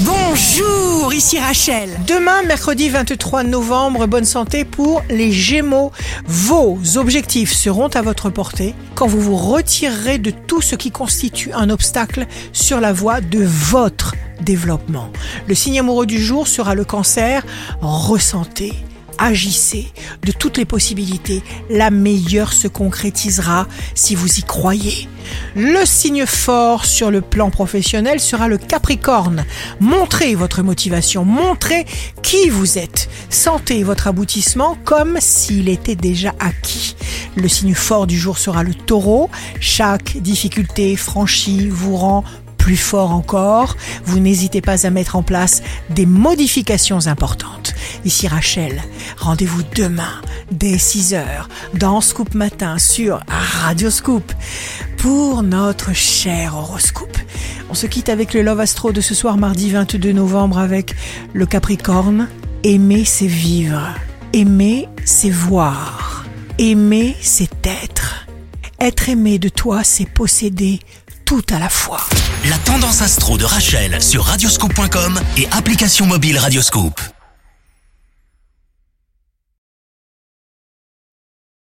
Bonjour, ici Rachel. Demain, mercredi 23 novembre, bonne santé pour les Gémeaux. Vos objectifs seront à votre portée quand vous vous retirerez de tout ce qui constitue un obstacle sur la voie de votre développement. Le signe amoureux du jour sera le cancer. Ressentez agissez de toutes les possibilités. La meilleure se concrétisera si vous y croyez. Le signe fort sur le plan professionnel sera le Capricorne. Montrez votre motivation, montrez qui vous êtes. Sentez votre aboutissement comme s'il était déjà acquis. Le signe fort du jour sera le taureau. Chaque difficulté franchie vous rend plus fort encore. Vous n'hésitez pas à mettre en place des modifications importantes. Ici Rachel, rendez-vous demain dès 6h dans Scoop Matin sur Radio Scoop pour notre cher horoscope. On se quitte avec le Love Astro de ce soir mardi 22 novembre avec le Capricorne. Aimer c'est vivre. Aimer c'est voir. Aimer c'est être. Être aimé de toi c'est posséder tout à la fois. La tendance astro de Rachel sur radioscope.com et application mobile Radioscope.